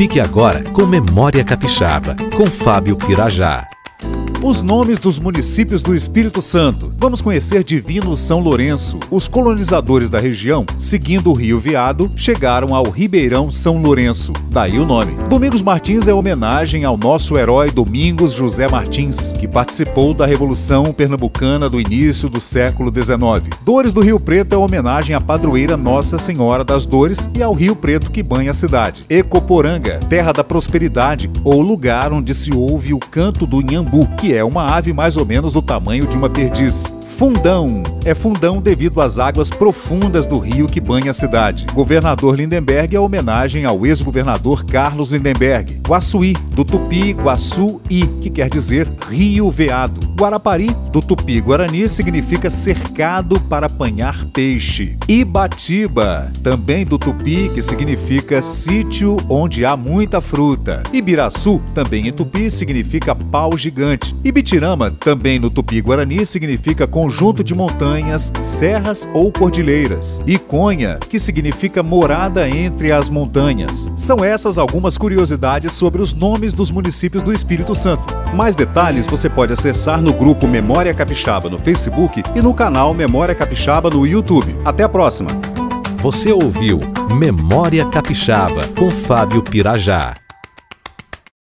Fique agora com Memória Capixaba, com Fábio Pirajá. Os nomes dos municípios do Espírito Santo. Vamos conhecer Divino São Lourenço. Os colonizadores da região, seguindo o Rio Veado, chegaram ao Ribeirão São Lourenço. Daí o nome. Domingos Martins é homenagem ao nosso herói Domingos José Martins, que participou da Revolução Pernambucana do início do século XIX. Dores do Rio Preto é homenagem à padroeira Nossa Senhora das Dores e ao Rio Preto que banha a cidade. Ecoporanga, terra da prosperidade, ou lugar onde se ouve o canto do Nhambu, que é uma ave mais ou menos do tamanho de uma perdiz. Fundão é fundão devido às águas profundas do rio que banha a cidade. Governador Lindenberg é homenagem ao ex-governador Carlos Lindenberg. Guaçuí, do tupi Guaçu-i, que quer dizer rio veado. Guarapari, do tupi-guarani, significa cercado para apanhar peixe. Ibatiba, também do tupi, que significa sítio onde há muita fruta. Ibiraçu, também em tupi, significa pau gigante. Ibitirama, também no tupi-guarani, significa conjunto de montanhas, serras ou cordilheiras. Iconha, que significa morada entre as montanhas. São essas algumas curiosidades sobre os nomes dos municípios do Espírito Santo. Mais detalhes você pode acessar no grupo Memória Capixaba no Facebook e no canal Memória Capixaba no YouTube. Até a próxima! Você ouviu Memória Capixaba com Fábio Pirajá.